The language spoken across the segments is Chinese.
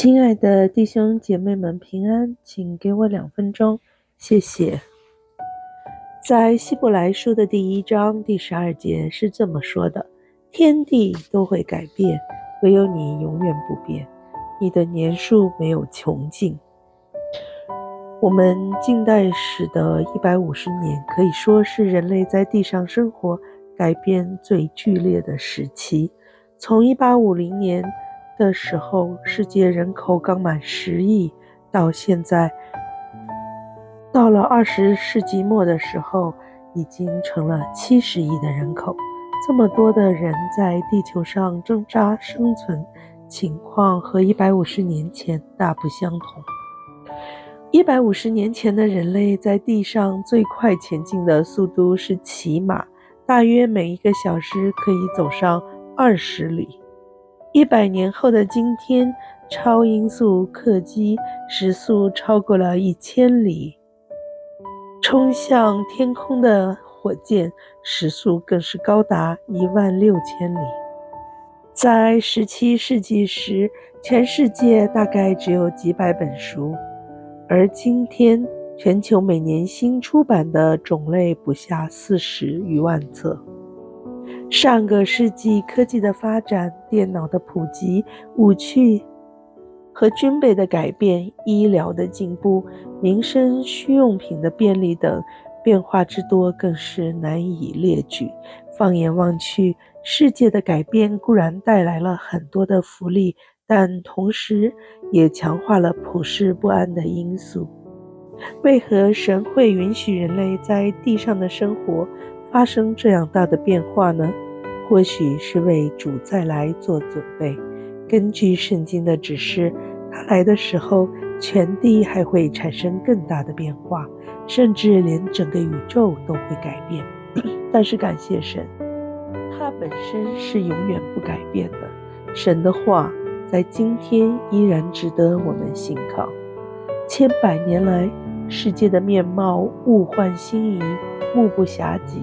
亲爱的弟兄姐妹们，平安，请给我两分钟，谢谢。在希伯来书的第一章第十二节是这么说的：“天地都会改变，唯有你永远不变，你的年数没有穷尽。”我们近代史的一百五十年，可以说是人类在地上生活改变最剧烈的时期。从一八五零年的时候，世界人口刚满十亿，到现在，到了二十世纪末的时候，已经成了七十亿的人口。这么多的人在地球上挣扎生存，情况和一百五十年前大不相同。一百五十年前的人类在地上最快前进的速度是骑马，大约每一个小时可以走上二十里。一百年后的今天，超音速客机时速超过了一千里，冲向天空的火箭时速更是高达一万六千里。在十七世纪时，全世界大概只有几百本书，而今天，全球每年新出版的种类不下四十余万册。上个世纪科技的发展、电脑的普及、武器和军备的改变、医疗的进步、民生需用品的便利等变化之多，更是难以列举。放眼望去，世界的改变固然带来了很多的福利，但同时也强化了普世不安的因素。为何神会允许人类在地上的生活发生这样大的变化呢？或许是为主再来做准备。根据圣经的指示，他来的时候，全地还会产生更大的变化，甚至连整个宇宙都会改变。但是感谢神，他本身是永远不改变的。神的话在今天依然值得我们信靠。千百年来，世界的面貌物换星移，目不暇给，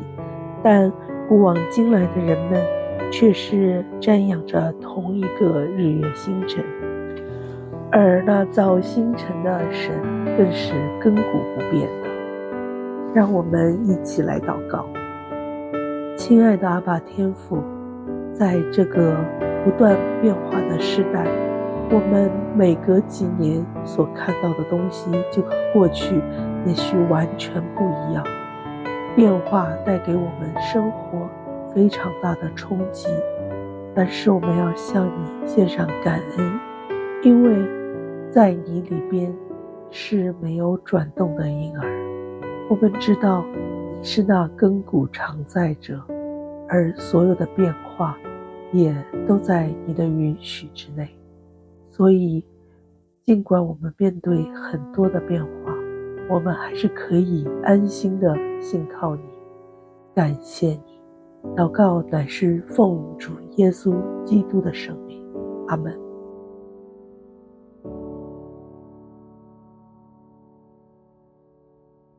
但古往今来的人们，却是瞻仰着同一个日月星辰，而那造星辰的神更是亘古不变的。让我们一起来祷告，亲爱的阿爸天父，在这个不断变化的时代，我们每隔几年所看到的东西，就和过去也许完全不一样。变化带给我们生活非常大的冲击，但是我们要向你献上感恩，因为在你里边是没有转动的婴儿。我们知道你是那亘古常在者，而所有的变化也都在你的允许之内。所以，尽管我们面对很多的变化，我们还是可以安心的信靠你，感谢你。祷告乃是奉主耶稣基督的圣名，阿门。